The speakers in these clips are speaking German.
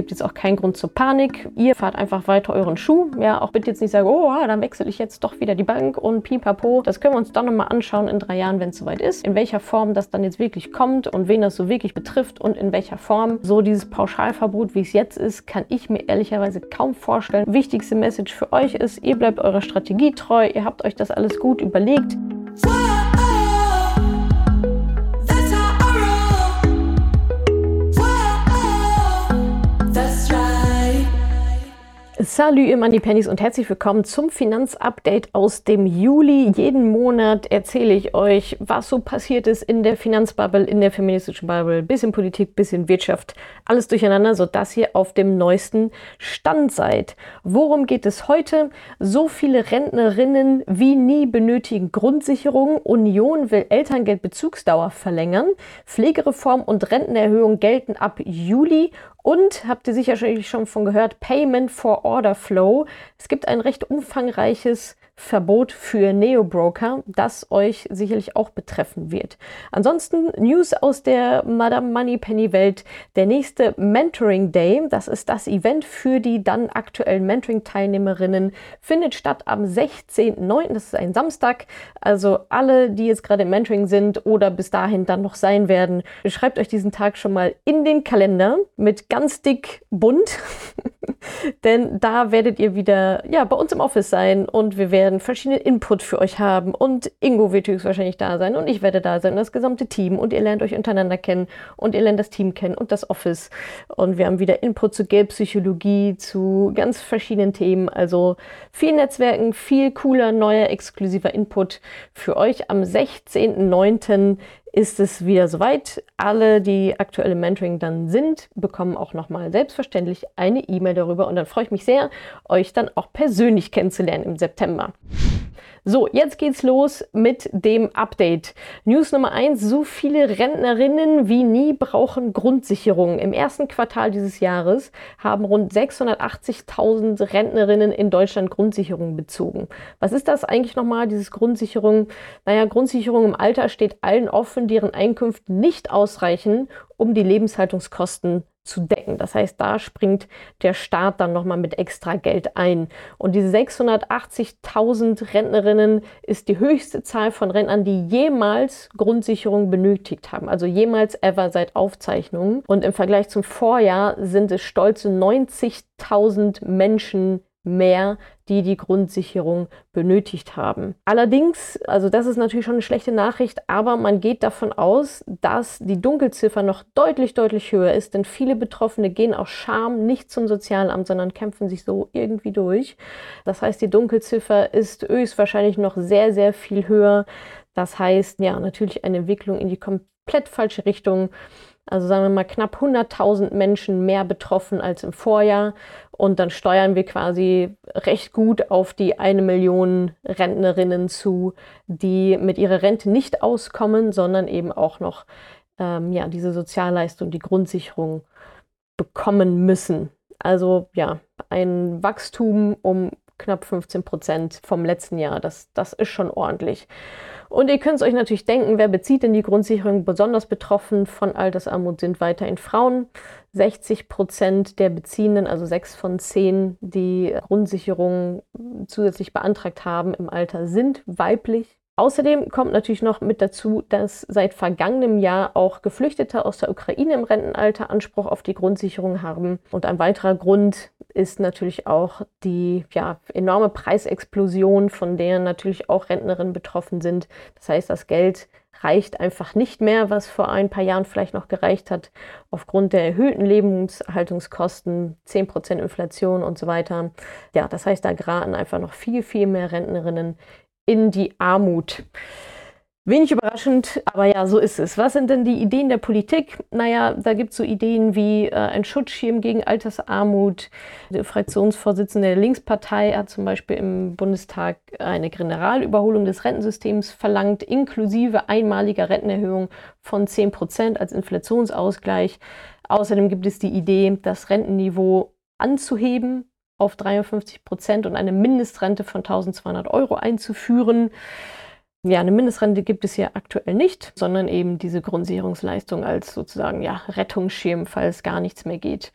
gibt jetzt auch keinen Grund zur Panik. Ihr fahrt einfach weiter euren Schuh. Ja, auch bitte jetzt nicht sagen, oh, dann wechsle ich jetzt doch wieder die Bank und pipapo. Das können wir uns dann nochmal anschauen in drei Jahren, wenn es soweit ist. In welcher Form das dann jetzt wirklich kommt und wen das so wirklich betrifft und in welcher Form. So dieses Pauschalverbot, wie es jetzt ist, kann ich mir ehrlicherweise kaum vorstellen. Wichtigste Message für euch ist, ihr bleibt eurer Strategie treu. Ihr habt euch das alles gut überlegt. Salut ihr Money Pennies und herzlich willkommen zum Finanzupdate aus dem Juli. Jeden Monat erzähle ich euch, was so passiert ist in der Finanzbubble, in der feministischen Bubble, bisschen Politik, bisschen Wirtschaft, alles durcheinander, sodass ihr auf dem neuesten Stand seid. Worum geht es heute? So viele Rentnerinnen wie nie benötigen Grundsicherung. Union will Elterngeldbezugsdauer verlängern. Pflegereform und Rentenerhöhung gelten ab Juli und habt ihr sicherlich schon von gehört, Payment for Order Flow. Es gibt ein recht umfangreiches Verbot für Neo-Broker, das euch sicherlich auch betreffen wird. Ansonsten News aus der Madame Moneypenny Welt. Der nächste Mentoring Day, das ist das Event für die dann aktuellen Mentoring-Teilnehmerinnen, findet statt am 16.09. Das ist ein Samstag. Also alle, die jetzt gerade im Mentoring sind oder bis dahin dann noch sein werden, schreibt euch diesen Tag schon mal in den Kalender mit ganz dick bunt. Denn da werdet ihr wieder ja, bei uns im Office sein und wir werden werden verschiedene Input für euch haben und Ingo wird höchstwahrscheinlich da sein und ich werde da sein und das gesamte Team und ihr lernt euch untereinander kennen und ihr lernt das Team kennen und das Office. Und wir haben wieder Input zu Geldpsychologie, zu ganz verschiedenen Themen, also viel Netzwerken, viel cooler, neuer, exklusiver Input für euch am 16.09 ist es wieder soweit. Alle, die aktuell im Mentoring dann sind, bekommen auch nochmal selbstverständlich eine E-Mail darüber und dann freue ich mich sehr, euch dann auch persönlich kennenzulernen im September. So, jetzt geht's los mit dem Update. News Nummer eins: So viele Rentnerinnen wie nie brauchen Grundsicherung. Im ersten Quartal dieses Jahres haben rund 680.000 Rentnerinnen in Deutschland Grundsicherung bezogen. Was ist das eigentlich nochmal, dieses Grundsicherung? Naja, Grundsicherung im Alter steht allen offen, deren Einkünfte nicht ausreichen, um die Lebenshaltungskosten zu decken. Das heißt, da springt der Staat dann nochmal mit extra Geld ein. Und diese 680.000 Rentnerinnen ist die höchste Zahl von Rentnern, die jemals Grundsicherung benötigt haben. Also jemals ever seit Aufzeichnungen. Und im Vergleich zum Vorjahr sind es stolze 90.000 Menschen mehr, die die Grundsicherung benötigt haben. Allerdings, also das ist natürlich schon eine schlechte Nachricht, aber man geht davon aus, dass die Dunkelziffer noch deutlich, deutlich höher ist, denn viele Betroffene gehen aus Scham nicht zum Sozialamt, sondern kämpfen sich so irgendwie durch. Das heißt, die Dunkelziffer ist höchstwahrscheinlich noch sehr, sehr viel höher. Das heißt, ja, natürlich eine Entwicklung in die komplett falsche Richtung. Also sagen wir mal knapp 100.000 Menschen mehr betroffen als im Vorjahr. Und dann steuern wir quasi recht gut auf die eine Million Rentnerinnen zu, die mit ihrer Rente nicht auskommen, sondern eben auch noch ähm, ja, diese Sozialleistung, die Grundsicherung bekommen müssen. Also ja, ein Wachstum um knapp 15 Prozent vom letzten Jahr. Das, das ist schon ordentlich. Und ihr könnt es euch natürlich denken, wer bezieht denn die Grundsicherung? Besonders betroffen von Altersarmut sind weiterhin Frauen. 60 Prozent der Beziehenden, also sechs von zehn, die Grundsicherung zusätzlich beantragt haben im Alter, sind weiblich. Außerdem kommt natürlich noch mit dazu, dass seit vergangenem Jahr auch Geflüchtete aus der Ukraine im Rentenalter Anspruch auf die Grundsicherung haben. Und ein weiterer Grund ist natürlich auch die ja, enorme Preisexplosion, von der natürlich auch Rentnerinnen betroffen sind. Das heißt, das Geld reicht einfach nicht mehr, was vor ein paar Jahren vielleicht noch gereicht hat, aufgrund der erhöhten Lebenshaltungskosten, 10% Inflation und so weiter. Ja, das heißt, da geraten einfach noch viel, viel mehr Rentnerinnen in die Armut. Wenig überraschend, aber ja, so ist es. Was sind denn die Ideen der Politik? Naja, da gibt es so Ideen wie äh, ein Schutzschirm gegen Altersarmut. Der Fraktionsvorsitzende der Linkspartei hat zum Beispiel im Bundestag eine Generalüberholung des Rentensystems verlangt, inklusive einmaliger Rentenerhöhung von 10 Prozent als Inflationsausgleich. Außerdem gibt es die Idee, das Rentenniveau anzuheben auf 53 Prozent und eine Mindestrente von 1200 Euro einzuführen. Ja, eine Mindestrente gibt es hier aktuell nicht, sondern eben diese Grundsicherungsleistung als sozusagen ja, Rettungsschirm, falls gar nichts mehr geht.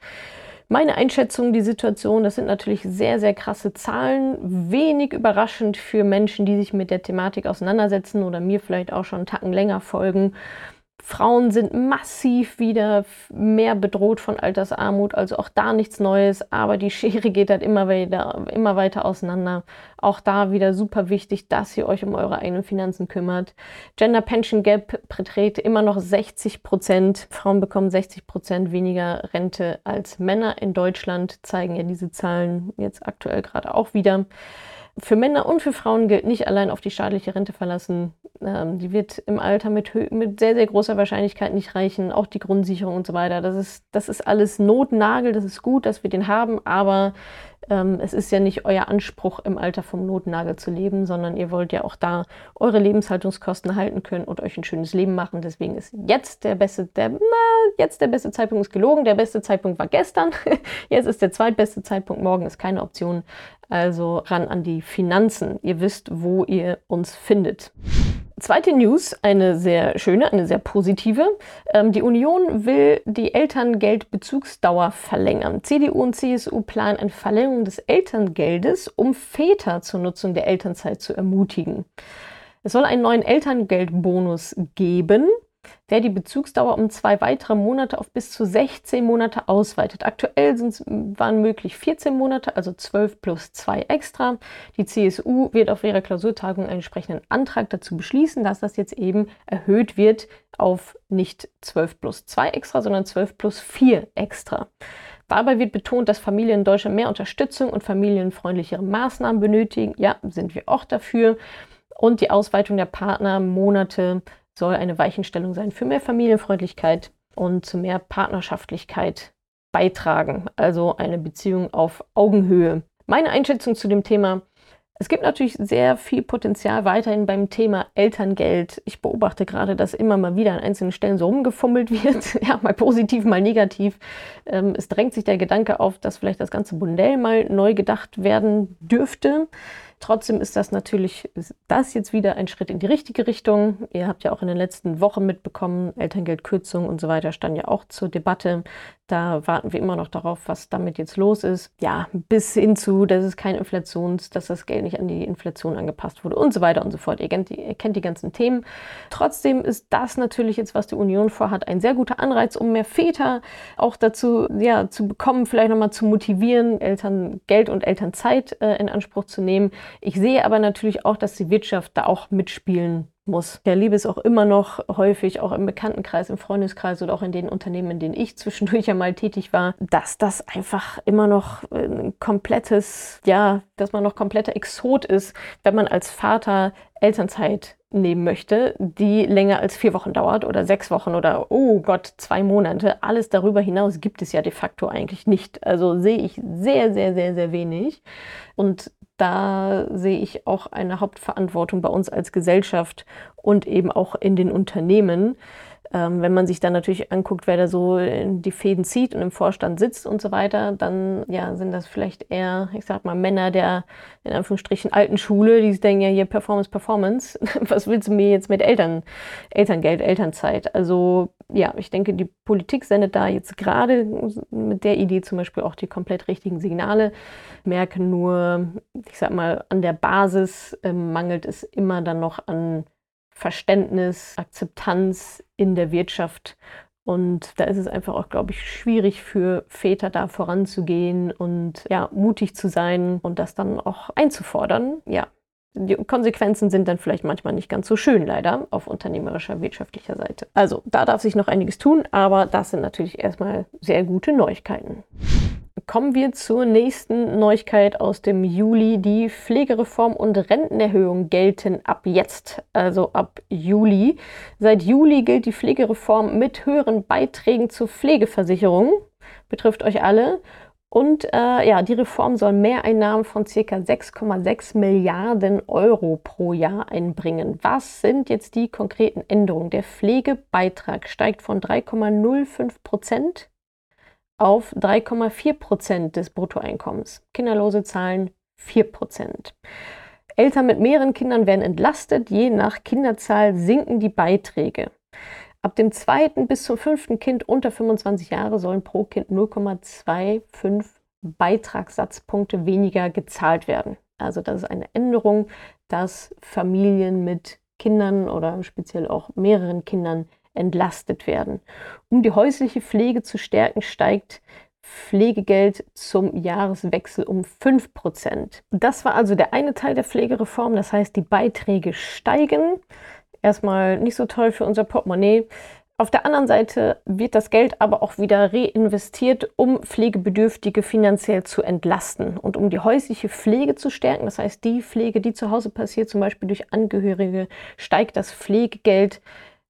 Meine Einschätzung, die Situation, das sind natürlich sehr, sehr krasse Zahlen. Wenig überraschend für Menschen, die sich mit der Thematik auseinandersetzen oder mir vielleicht auch schon einen Tacken länger folgen. Frauen sind massiv wieder mehr bedroht von Altersarmut, also auch da nichts Neues, aber die Schere geht halt immer weiter, immer weiter auseinander. Auch da wieder super wichtig, dass ihr euch um eure eigenen Finanzen kümmert. Gender Pension Gap beträgt immer noch 60 Prozent. Frauen bekommen 60 Prozent weniger Rente als Männer in Deutschland, zeigen ja diese Zahlen jetzt aktuell gerade auch wieder. Für Männer und für Frauen gilt nicht allein auf die staatliche Rente verlassen. Ähm, die wird im Alter mit, mit sehr, sehr großer Wahrscheinlichkeit nicht reichen. Auch die Grundsicherung und so weiter. Das ist, das ist alles Notnagel. Das ist gut, dass wir den haben. Aber ähm, es ist ja nicht euer Anspruch, im Alter vom Notnagel zu leben, sondern ihr wollt ja auch da eure Lebenshaltungskosten halten können und euch ein schönes Leben machen. Deswegen ist jetzt der beste, der, na, jetzt der beste Zeitpunkt ist gelogen. Der beste Zeitpunkt war gestern. jetzt ist der zweitbeste Zeitpunkt. Morgen ist keine Option. Also ran an die Finanzen. Ihr wisst, wo ihr uns findet. Zweite News, eine sehr schöne, eine sehr positive. Ähm, die Union will die Elterngeldbezugsdauer verlängern. CDU und CSU planen eine Verlängerung des Elterngeldes, um Väter zur Nutzung der Elternzeit zu ermutigen. Es soll einen neuen Elterngeldbonus geben der die Bezugsdauer um zwei weitere Monate auf bis zu 16 Monate ausweitet. Aktuell waren möglich 14 Monate, also 12 plus 2 extra. Die CSU wird auf ihrer Klausurtagung einen entsprechenden Antrag dazu beschließen, dass das jetzt eben erhöht wird auf nicht 12 plus 2 extra, sondern 12 plus 4 extra. Dabei wird betont, dass Familien in Deutschland mehr Unterstützung und familienfreundlichere Maßnahmen benötigen. Ja, sind wir auch dafür. Und die Ausweitung der Partnermonate soll eine Weichenstellung sein für mehr Familienfreundlichkeit und zu mehr Partnerschaftlichkeit beitragen, also eine Beziehung auf Augenhöhe. Meine Einschätzung zu dem Thema, es gibt natürlich sehr viel Potenzial weiterhin beim Thema Elterngeld. Ich beobachte gerade, dass immer mal wieder an einzelnen Stellen so rumgefummelt wird. ja, mal positiv, mal negativ. Ähm, es drängt sich der Gedanke auf, dass vielleicht das ganze Modell mal neu gedacht werden dürfte. Trotzdem ist das natürlich, das jetzt wieder ein Schritt in die richtige Richtung. Ihr habt ja auch in den letzten Wochen mitbekommen, Elterngeldkürzung und so weiter stand ja auch zur Debatte. Da warten wir immer noch darauf, was damit jetzt los ist. Ja, bis hin zu, dass es kein Inflations, dass das Geld nicht an die Inflation angepasst wurde und so weiter und so fort. Ihr kennt, die, ihr kennt die ganzen Themen. Trotzdem ist das natürlich jetzt, was die Union vorhat, ein sehr guter Anreiz, um mehr Väter auch dazu ja, zu bekommen, vielleicht nochmal zu motivieren, Eltern Geld und Elternzeit äh, in Anspruch zu nehmen. Ich sehe aber natürlich auch, dass die Wirtschaft da auch mitspielen muss. Ich erlebe es auch immer noch häufig, auch im Bekanntenkreis, im Freundeskreis oder auch in den Unternehmen, in denen ich zwischendurch ja mal tätig war, dass das einfach immer noch ein komplettes, ja, dass man noch kompletter Exot ist, wenn man als Vater Elternzeit nehmen möchte, die länger als vier Wochen dauert oder sechs Wochen oder, oh Gott, zwei Monate. Alles darüber hinaus gibt es ja de facto eigentlich nicht. Also sehe ich sehr, sehr, sehr, sehr wenig. Und da sehe ich auch eine Hauptverantwortung bei uns als Gesellschaft und eben auch in den Unternehmen. Ähm, wenn man sich dann natürlich anguckt, wer da so die Fäden zieht und im Vorstand sitzt und so weiter, dann ja, sind das vielleicht eher, ich sag mal, Männer der in Anführungsstrichen alten Schule, die denken ja hier Performance, Performance. Was willst du mir jetzt mit Eltern, Elterngeld, Elternzeit? Also ja, ich denke, die Politik sendet da jetzt gerade mit der Idee zum Beispiel auch die komplett richtigen Signale. Merke nur, ich sag mal, an der Basis äh, mangelt es immer dann noch an Verständnis, Akzeptanz in der Wirtschaft. Und da ist es einfach auch, glaube ich, schwierig für Väter da voranzugehen und ja, mutig zu sein und das dann auch einzufordern. Ja, die Konsequenzen sind dann vielleicht manchmal nicht ganz so schön, leider, auf unternehmerischer, wirtschaftlicher Seite. Also da darf sich noch einiges tun, aber das sind natürlich erstmal sehr gute Neuigkeiten. Kommen wir zur nächsten Neuigkeit aus dem Juli. Die Pflegereform und Rentenerhöhung gelten ab jetzt, also ab Juli. Seit Juli gilt die Pflegereform mit höheren Beiträgen zur Pflegeversicherung. Betrifft euch alle. Und äh, ja, die Reform soll Mehreinnahmen von ca. 6,6 Milliarden Euro pro Jahr einbringen. Was sind jetzt die konkreten Änderungen? Der Pflegebeitrag steigt von 3,05 Prozent auf 3,4 Prozent des Bruttoeinkommens. Kinderlose zahlen 4 Prozent. Eltern mit mehreren Kindern werden entlastet. Je nach Kinderzahl sinken die Beiträge. Ab dem zweiten bis zum fünften Kind unter 25 Jahre sollen pro Kind 0,25 Beitragssatzpunkte weniger gezahlt werden. Also das ist eine Änderung, dass Familien mit Kindern oder speziell auch mehreren Kindern entlastet werden. Um die häusliche Pflege zu stärken, steigt Pflegegeld zum Jahreswechsel um 5%. Das war also der eine Teil der Pflegereform, das heißt, die Beiträge steigen. Erstmal nicht so toll für unser Portemonnaie. Auf der anderen Seite wird das Geld aber auch wieder reinvestiert, um Pflegebedürftige finanziell zu entlasten und um die häusliche Pflege zu stärken. Das heißt, die Pflege, die zu Hause passiert, zum Beispiel durch Angehörige, steigt das Pflegegeld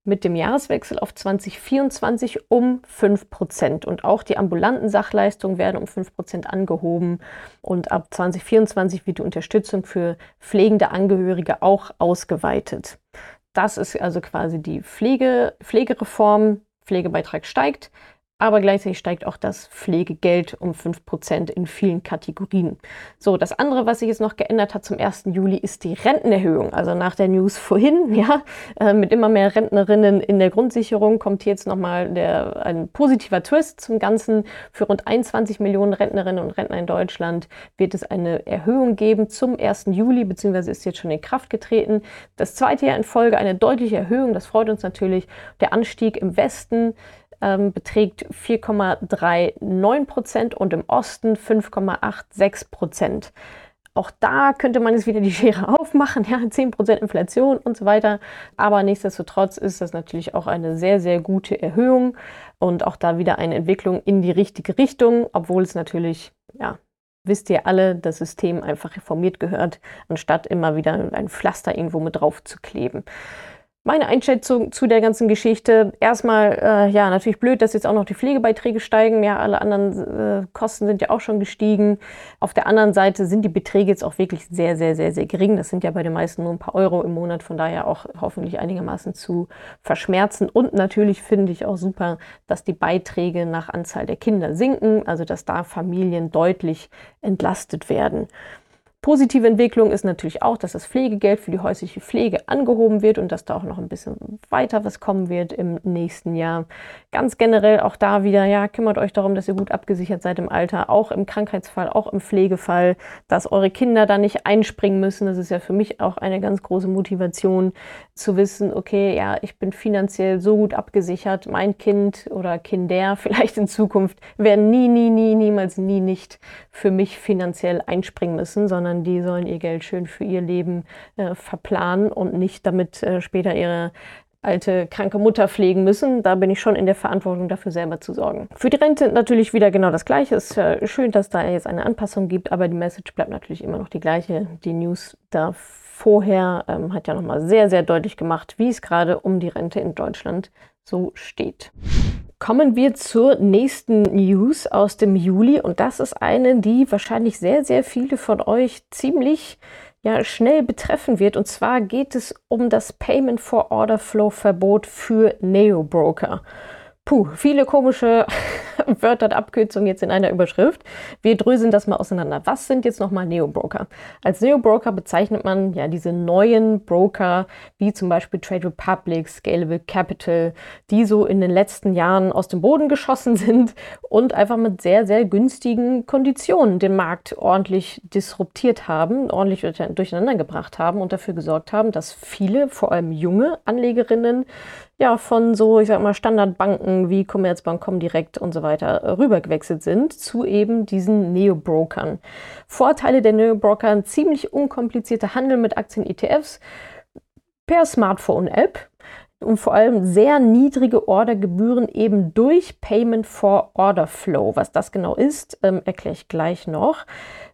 mit dem Jahreswechsel auf 2024 um 5%. Und auch die ambulanten Sachleistungen werden um 5% angehoben. Und ab 2024 wird die Unterstützung für pflegende Angehörige auch ausgeweitet. Das ist also quasi die Pflege, Pflegereform. Pflegebeitrag steigt, aber gleichzeitig steigt auch das Pflegegeld um 5% in vielen Kategorien. So, das andere, was sich jetzt noch geändert hat zum 1. Juli, ist die Rentenerhöhung. Also nach der News vorhin, ja, äh, mit immer mehr Rentnerinnen in der Grundsicherung kommt jetzt nochmal der, ein positiver Twist zum Ganzen. Für rund 21 Millionen Rentnerinnen und Rentner in Deutschland wird es eine Erhöhung geben zum 1. Juli, beziehungsweise ist jetzt schon in Kraft getreten. Das zweite Jahr in Folge eine deutliche Erhöhung, das freut uns natürlich. Der Anstieg im Westen ähm, beträgt 4,39 Prozent und im Osten 5,86 Prozent. Auch da könnte man jetzt wieder die Schere aufmachen, ja, 10% Inflation und so weiter. Aber nichtsdestotrotz ist das natürlich auch eine sehr, sehr gute Erhöhung und auch da wieder eine Entwicklung in die richtige Richtung, obwohl es natürlich, ja, wisst ihr alle, das System einfach reformiert gehört, anstatt immer wieder ein Pflaster irgendwo mit drauf zu kleben. Meine Einschätzung zu der ganzen Geschichte, erstmal, äh, ja, natürlich blöd, dass jetzt auch noch die Pflegebeiträge steigen. Ja, alle anderen äh, Kosten sind ja auch schon gestiegen. Auf der anderen Seite sind die Beträge jetzt auch wirklich sehr, sehr, sehr, sehr gering. Das sind ja bei den meisten nur ein paar Euro im Monat, von daher auch hoffentlich einigermaßen zu verschmerzen. Und natürlich finde ich auch super, dass die Beiträge nach Anzahl der Kinder sinken, also dass da Familien deutlich entlastet werden. Positive Entwicklung ist natürlich auch, dass das Pflegegeld für die häusliche Pflege angehoben wird und dass da auch noch ein bisschen weiter was kommen wird im nächsten Jahr. Ganz generell auch da wieder, ja, kümmert euch darum, dass ihr gut abgesichert seid im Alter, auch im Krankheitsfall, auch im Pflegefall, dass eure Kinder da nicht einspringen müssen. Das ist ja für mich auch eine ganz große Motivation zu wissen, okay, ja, ich bin finanziell so gut abgesichert, mein Kind oder Kinder vielleicht in Zukunft werden nie, nie, nie, niemals, nie nicht für mich finanziell einspringen müssen, sondern sondern die sollen ihr Geld schön für ihr Leben äh, verplanen und nicht damit äh, später ihre alte, kranke Mutter pflegen müssen. Da bin ich schon in der Verantwortung, dafür selber zu sorgen. Für die Rente natürlich wieder genau das Gleiche. Es ist äh, schön, dass da jetzt eine Anpassung gibt, aber die Message bleibt natürlich immer noch die gleiche. Die News da vorher ähm, hat ja nochmal sehr, sehr deutlich gemacht, wie es gerade um die Rente in Deutschland so steht. Kommen wir zur nächsten News aus dem Juli und das ist eine, die wahrscheinlich sehr, sehr viele von euch ziemlich ja, schnell betreffen wird. Und zwar geht es um das Payment for Order Flow Verbot für Neo-Broker. Puh, viele komische Wörter und Abkürzungen jetzt in einer Überschrift. Wir dröseln das mal auseinander. Was sind jetzt nochmal Neo-Broker? Als Neo-Broker bezeichnet man ja diese neuen Broker, wie zum Beispiel Trade Republic, Scalable Capital, die so in den letzten Jahren aus dem Boden geschossen sind und einfach mit sehr, sehr günstigen Konditionen den Markt ordentlich disruptiert haben, ordentlich durcheinander gebracht haben und dafür gesorgt haben, dass viele, vor allem junge Anlegerinnen, ja, von so, ich sag mal, Standardbanken wie Commerzbank, Comdirect und so weiter äh, rübergewechselt sind zu eben diesen Neo-Brokern. Vorteile der Neo-Broker, ziemlich unkomplizierter Handel mit Aktien-ETFs per Smartphone-App und vor allem sehr niedrige Ordergebühren eben durch Payment for Order Flow. Was das genau ist, ähm, erkläre ich gleich noch.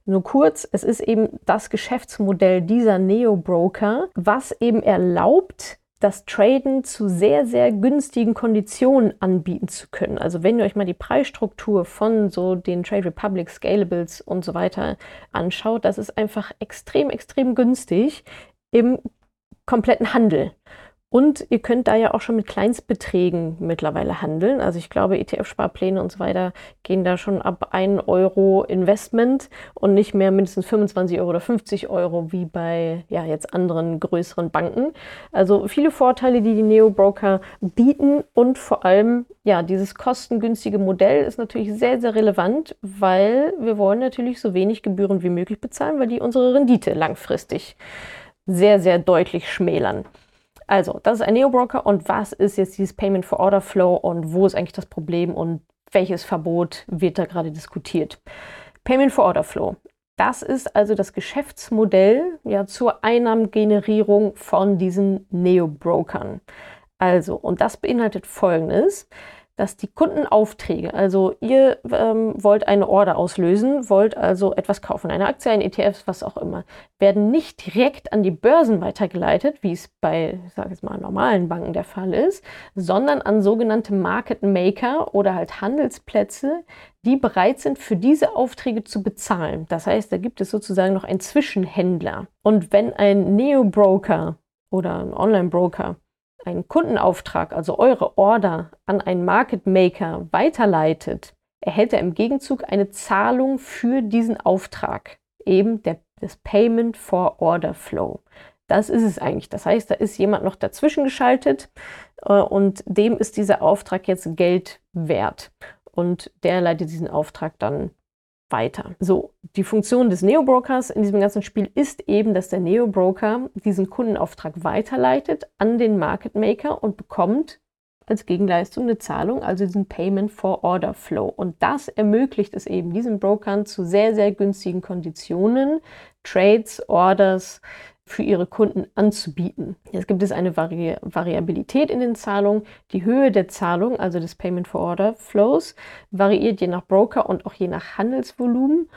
Nur kurz, es ist eben das Geschäftsmodell dieser Neo-Broker, was eben erlaubt, das Traden zu sehr, sehr günstigen Konditionen anbieten zu können. Also wenn ihr euch mal die Preisstruktur von so den Trade Republic, Scalables und so weiter anschaut, das ist einfach extrem, extrem günstig im kompletten Handel. Und ihr könnt da ja auch schon mit Kleinstbeträgen mittlerweile handeln. Also ich glaube, ETF-Sparpläne und so weiter gehen da schon ab 1 Euro Investment und nicht mehr mindestens 25 Euro oder 50 Euro wie bei ja, jetzt anderen größeren Banken. Also viele Vorteile, die die Neo-Broker bieten und vor allem ja, dieses kostengünstige Modell ist natürlich sehr, sehr relevant, weil wir wollen natürlich so wenig Gebühren wie möglich bezahlen, weil die unsere Rendite langfristig sehr, sehr deutlich schmälern. Also, das ist ein Neo-Broker und was ist jetzt dieses Payment for Order Flow und wo ist eigentlich das Problem und welches Verbot wird da gerade diskutiert? Payment for Order Flow. Das ist also das Geschäftsmodell ja, zur Einnahmengenerierung von diesen Neo-Brokern. Also, und das beinhaltet folgendes dass die Kundenaufträge, also ihr ähm, wollt eine Order auslösen, wollt also etwas kaufen, eine Aktie, ein ETF, was auch immer, werden nicht direkt an die Börsen weitergeleitet, wie es bei, ich sage jetzt mal, normalen Banken der Fall ist, sondern an sogenannte Market Maker oder halt Handelsplätze, die bereit sind, für diese Aufträge zu bezahlen. Das heißt, da gibt es sozusagen noch einen Zwischenhändler. Und wenn ein Neo-Broker oder ein Online-Broker einen Kundenauftrag, also eure Order, an einen Market Maker weiterleitet, erhält er im Gegenzug eine Zahlung für diesen Auftrag, eben der, das Payment for Order Flow. Das ist es eigentlich. Das heißt, da ist jemand noch dazwischen geschaltet äh, und dem ist dieser Auftrag jetzt Geld wert. Und der leitet diesen Auftrag dann weiter. So, die Funktion des Neo-Brokers in diesem ganzen Spiel ist eben, dass der Neo-Broker diesen Kundenauftrag weiterleitet an den Market Maker und bekommt als Gegenleistung eine Zahlung, also diesen Payment for Order Flow. Und das ermöglicht es eben diesen Brokern zu sehr, sehr günstigen Konditionen, Trades, Orders, für ihre Kunden anzubieten. Jetzt gibt es eine Vari Variabilität in den Zahlungen. Die Höhe der Zahlung, also des Payment for Order Flows, variiert je nach Broker und auch je nach Handelsvolumen.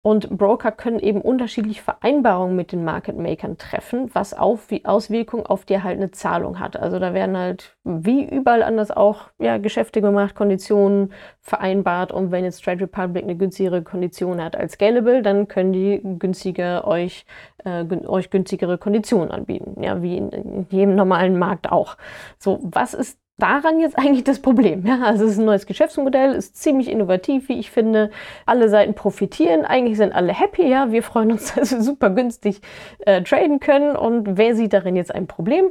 Und Broker können eben unterschiedliche Vereinbarungen mit den Market Makern treffen, was auf, Auswirkungen auf die erhaltene Zahlung hat. Also da werden halt wie überall anders auch ja, Geschäfte gemacht, Konditionen vereinbart. Und wenn jetzt Trade Republic eine günstigere Kondition hat als Scalable, dann können die günstiger euch, äh, euch günstigere Konditionen anbieten. Ja, wie in, in jedem normalen Markt auch. So, was ist daran jetzt eigentlich das Problem? Ja, also es ist ein neues Geschäftsmodell, ist ziemlich innovativ, wie ich finde. Alle Seiten profitieren, eigentlich sind alle happy. Ja, wir freuen uns, dass wir super günstig äh, traden können. Und wer sieht darin jetzt ein Problem?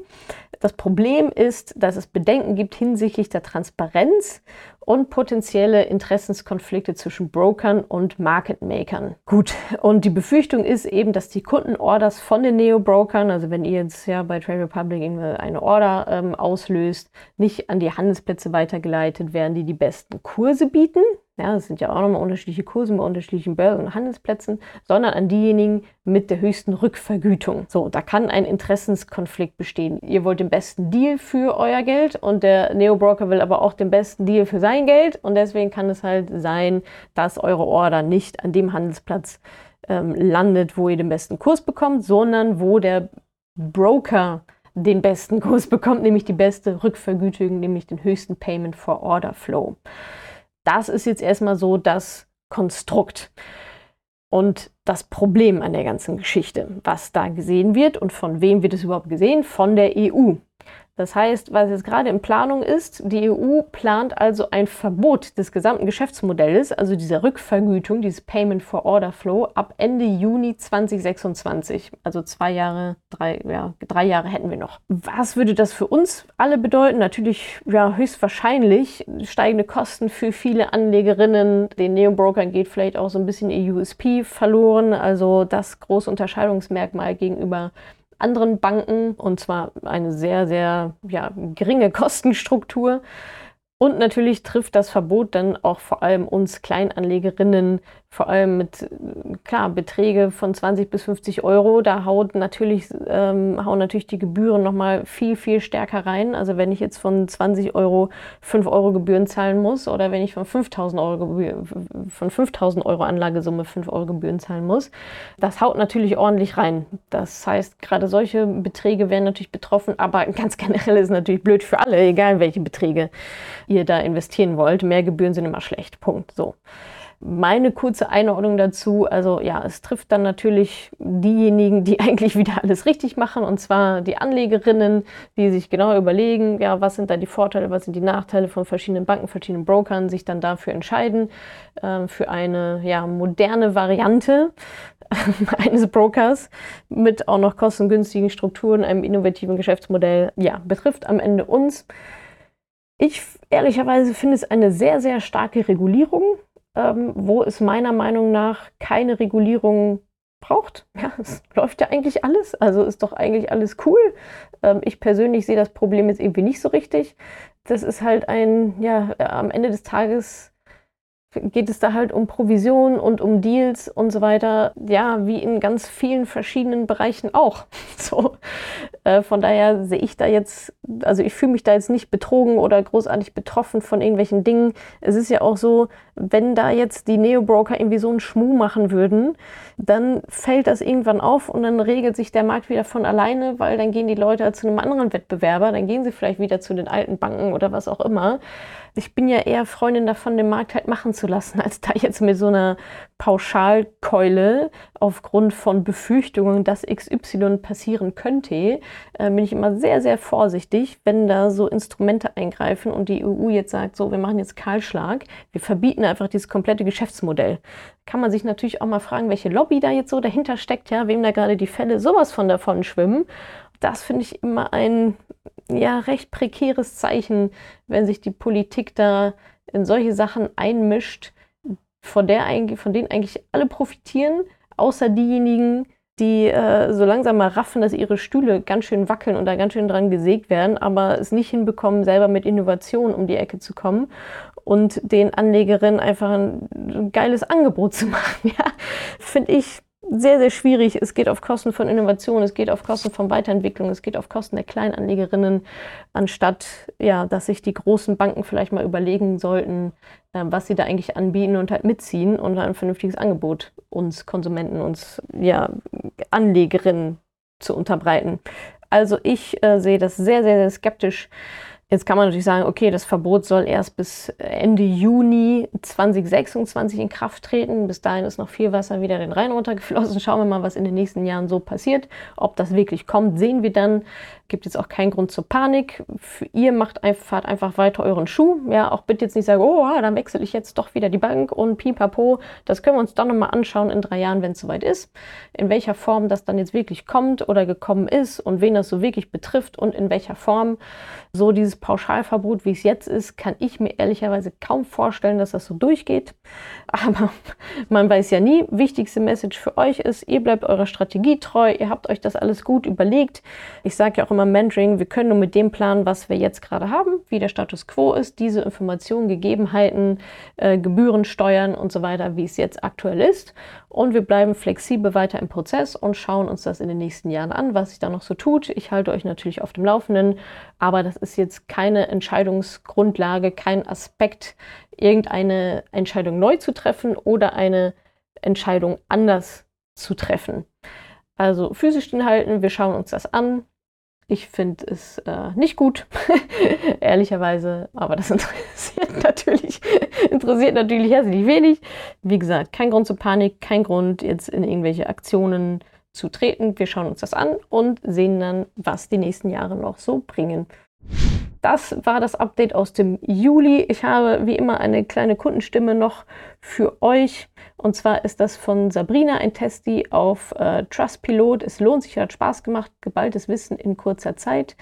Das Problem ist, dass es Bedenken gibt hinsichtlich der Transparenz und potenzielle Interessenskonflikte zwischen Brokern und Market Makern. Gut, und die Befürchtung ist eben, dass die Kundenorders von den Neo-Brokern, also wenn ihr jetzt ja bei Trade Republic eine Order ähm, auslöst, nicht an die Handelsplätze weitergeleitet werden, die die besten Kurse bieten, ja, das sind ja auch nochmal unterschiedliche Kurse bei unterschiedlichen Börsen und Handelsplätzen, sondern an diejenigen mit der höchsten Rückvergütung. So, da kann ein Interessenskonflikt bestehen. Ihr wollt den besten Deal für euer Geld und der Neo-Broker will aber auch den besten Deal für sein Geld und deswegen kann es halt sein, dass eure Order nicht an dem Handelsplatz ähm, landet, wo ihr den besten Kurs bekommt, sondern wo der Broker den besten Kurs bekommt, nämlich die beste Rückvergütung, nämlich den höchsten Payment for Order Flow. Das ist jetzt erstmal so das Konstrukt und das Problem an der ganzen Geschichte, was da gesehen wird und von wem wird es überhaupt gesehen? Von der EU. Das heißt, was jetzt gerade in Planung ist, die EU plant also ein Verbot des gesamten Geschäftsmodells, also dieser Rückvergütung, dieses Payment for Order Flow, ab Ende Juni 2026. Also zwei Jahre, drei, ja, drei Jahre hätten wir noch. Was würde das für uns alle bedeuten? Natürlich, ja, höchstwahrscheinlich steigende Kosten für viele Anlegerinnen. Den Neobrokern geht vielleicht auch so ein bisschen ihr USP verloren, also das große Unterscheidungsmerkmal gegenüber anderen Banken und zwar eine sehr, sehr ja, geringe Kostenstruktur. Und natürlich trifft das Verbot dann auch vor allem uns Kleinanlegerinnen vor allem mit, klar, Beträge von 20 bis 50 Euro, da haut natürlich, ähm, hauen natürlich die Gebühren nochmal viel, viel stärker rein. Also wenn ich jetzt von 20 Euro 5 Euro Gebühren zahlen muss oder wenn ich von 5000 Euro, Gebühr, von 5000 Euro Anlagesumme 5 Euro Gebühren zahlen muss, das haut natürlich ordentlich rein. Das heißt, gerade solche Beträge werden natürlich betroffen, aber ganz generell ist natürlich blöd für alle, egal welche Beträge ihr da investieren wollt. Mehr Gebühren sind immer schlecht. Punkt. So. Meine kurze Einordnung dazu, also ja, es trifft dann natürlich diejenigen, die eigentlich wieder alles richtig machen, und zwar die Anlegerinnen, die sich genau überlegen, ja, was sind da die Vorteile, was sind die Nachteile von verschiedenen Banken, verschiedenen Brokern, sich dann dafür entscheiden, äh, für eine ja, moderne Variante eines Brokers mit auch noch kostengünstigen Strukturen, einem innovativen Geschäftsmodell, ja, betrifft am Ende uns. Ich ehrlicherweise finde es eine sehr, sehr starke Regulierung ähm, wo es meiner Meinung nach keine Regulierung braucht. Ja, es läuft ja eigentlich alles, also ist doch eigentlich alles cool. Ähm, ich persönlich sehe das Problem jetzt irgendwie nicht so richtig. Das ist halt ein, ja, am Ende des Tages geht es da halt um Provision und um Deals und so weiter. Ja, wie in ganz vielen verschiedenen Bereichen auch. So. Äh, von daher sehe ich da jetzt, also ich fühle mich da jetzt nicht betrogen oder großartig betroffen von irgendwelchen Dingen. Es ist ja auch so, wenn da jetzt die Neo-Broker irgendwie so einen Schmuh machen würden, dann fällt das irgendwann auf und dann regelt sich der Markt wieder von alleine, weil dann gehen die Leute zu einem anderen Wettbewerber, dann gehen sie vielleicht wieder zu den alten Banken oder was auch immer ich bin ja eher Freundin davon, den Markt halt machen zu lassen, als da jetzt mit so einer Pauschalkeule aufgrund von Befürchtungen, dass XY passieren könnte, äh, bin ich immer sehr, sehr vorsichtig, wenn da so Instrumente eingreifen und die EU jetzt sagt, so, wir machen jetzt Kahlschlag, wir verbieten einfach dieses komplette Geschäftsmodell. Kann man sich natürlich auch mal fragen, welche Lobby da jetzt so dahinter steckt, ja, wem da gerade die Fälle sowas von davon schwimmen. Das finde ich immer ein ja recht prekäres Zeichen, wenn sich die Politik da in solche Sachen einmischt, von, der eigentlich, von denen eigentlich alle profitieren, außer diejenigen, die äh, so langsam mal raffen, dass ihre Stühle ganz schön wackeln und da ganz schön dran gesägt werden, aber es nicht hinbekommen, selber mit Innovation um die Ecke zu kommen und den Anlegerinnen einfach ein geiles Angebot zu machen. Ja, finde ich sehr, sehr schwierig. Es geht auf Kosten von Innovation, es geht auf Kosten von Weiterentwicklung, es geht auf Kosten der Kleinanlegerinnen, anstatt ja, dass sich die großen Banken vielleicht mal überlegen sollten, äh, was sie da eigentlich anbieten und halt mitziehen und ein vernünftiges Angebot uns Konsumenten, uns ja, Anlegerinnen zu unterbreiten. Also ich äh, sehe das sehr, sehr, sehr skeptisch. Jetzt kann man natürlich sagen, okay, das Verbot soll erst bis Ende Juni 2026 in Kraft treten. Bis dahin ist noch viel Wasser wieder den Rhein runtergeflossen. Schauen wir mal, was in den nächsten Jahren so passiert. Ob das wirklich kommt, sehen wir dann gibt jetzt auch keinen Grund zur Panik. Für ihr macht einfach, fahrt einfach weiter euren Schuh. Ja, auch bitte jetzt nicht sagen, oh, dann wechsle ich jetzt doch wieder die Bank und pipapo. Das können wir uns dann nochmal anschauen in drei Jahren, wenn es soweit ist. In welcher Form das dann jetzt wirklich kommt oder gekommen ist und wen das so wirklich betrifft und in welcher Form. So dieses Pauschalverbot, wie es jetzt ist, kann ich mir ehrlicherweise kaum vorstellen, dass das so durchgeht. Aber man weiß ja nie. Wichtigste Message für euch ist, ihr bleibt eurer Strategie treu. Ihr habt euch das alles gut überlegt. Ich sage ja auch immer, Mentoring, wir können nur mit dem planen, was wir jetzt gerade haben, wie der Status quo ist, diese Informationen, Gegebenheiten, äh, Gebühren, Steuern und so weiter, wie es jetzt aktuell ist. Und wir bleiben flexibel weiter im Prozess und schauen uns das in den nächsten Jahren an, was sich da noch so tut. Ich halte euch natürlich auf dem Laufenden, aber das ist jetzt keine Entscheidungsgrundlage, kein Aspekt, irgendeine Entscheidung neu zu treffen oder eine Entscheidung anders zu treffen. Also physisch halten, wir schauen uns das an, ich finde es äh, nicht gut, ehrlicherweise, aber das interessiert natürlich, interessiert natürlich herzlich wenig. Wie gesagt, kein Grund zur Panik, kein Grund, jetzt in irgendwelche Aktionen zu treten. Wir schauen uns das an und sehen dann, was die nächsten Jahre noch so bringen. Das war das Update aus dem Juli. Ich habe wie immer eine kleine Kundenstimme noch für euch. Und zwar ist das von Sabrina ein Testi auf äh, Trustpilot. Es lohnt sich, hat Spaß gemacht, geballtes Wissen in kurzer Zeit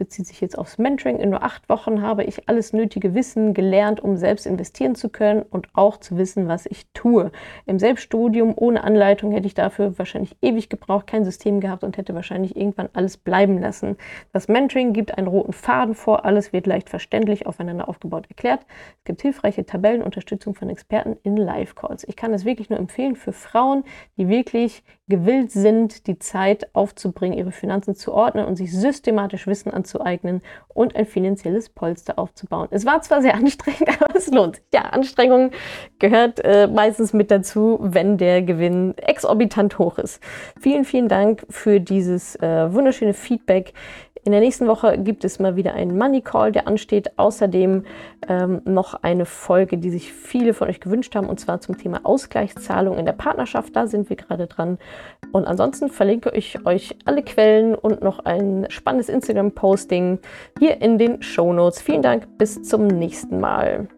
bezieht sich jetzt aufs Mentoring. In nur acht Wochen habe ich alles nötige Wissen gelernt, um selbst investieren zu können und auch zu wissen, was ich tue. Im Selbststudium ohne Anleitung hätte ich dafür wahrscheinlich ewig gebraucht, kein System gehabt und hätte wahrscheinlich irgendwann alles bleiben lassen. Das Mentoring gibt einen roten Faden vor, alles wird leicht verständlich aufeinander aufgebaut erklärt. Es gibt hilfreiche Tabellen, Unterstützung von Experten in Live-Calls. Ich kann es wirklich nur empfehlen für Frauen, die wirklich gewillt sind, die Zeit aufzubringen, ihre Finanzen zu ordnen und sich systematisch Wissen anzueignen und ein finanzielles Polster aufzubauen. Es war zwar sehr anstrengend, aber es lohnt sich. Ja, Anstrengung gehört äh, meistens mit dazu, wenn der Gewinn exorbitant hoch ist. Vielen, vielen Dank für dieses äh, wunderschöne Feedback. In der nächsten Woche gibt es mal wieder einen Money Call, der ansteht. Außerdem ähm, noch eine Folge, die sich viele von euch gewünscht haben, und zwar zum Thema Ausgleichszahlung in der Partnerschaft. Da sind wir gerade dran. Und ansonsten verlinke ich euch alle Quellen und noch ein spannendes Instagram-Posting hier in den Show Notes. Vielen Dank, bis zum nächsten Mal.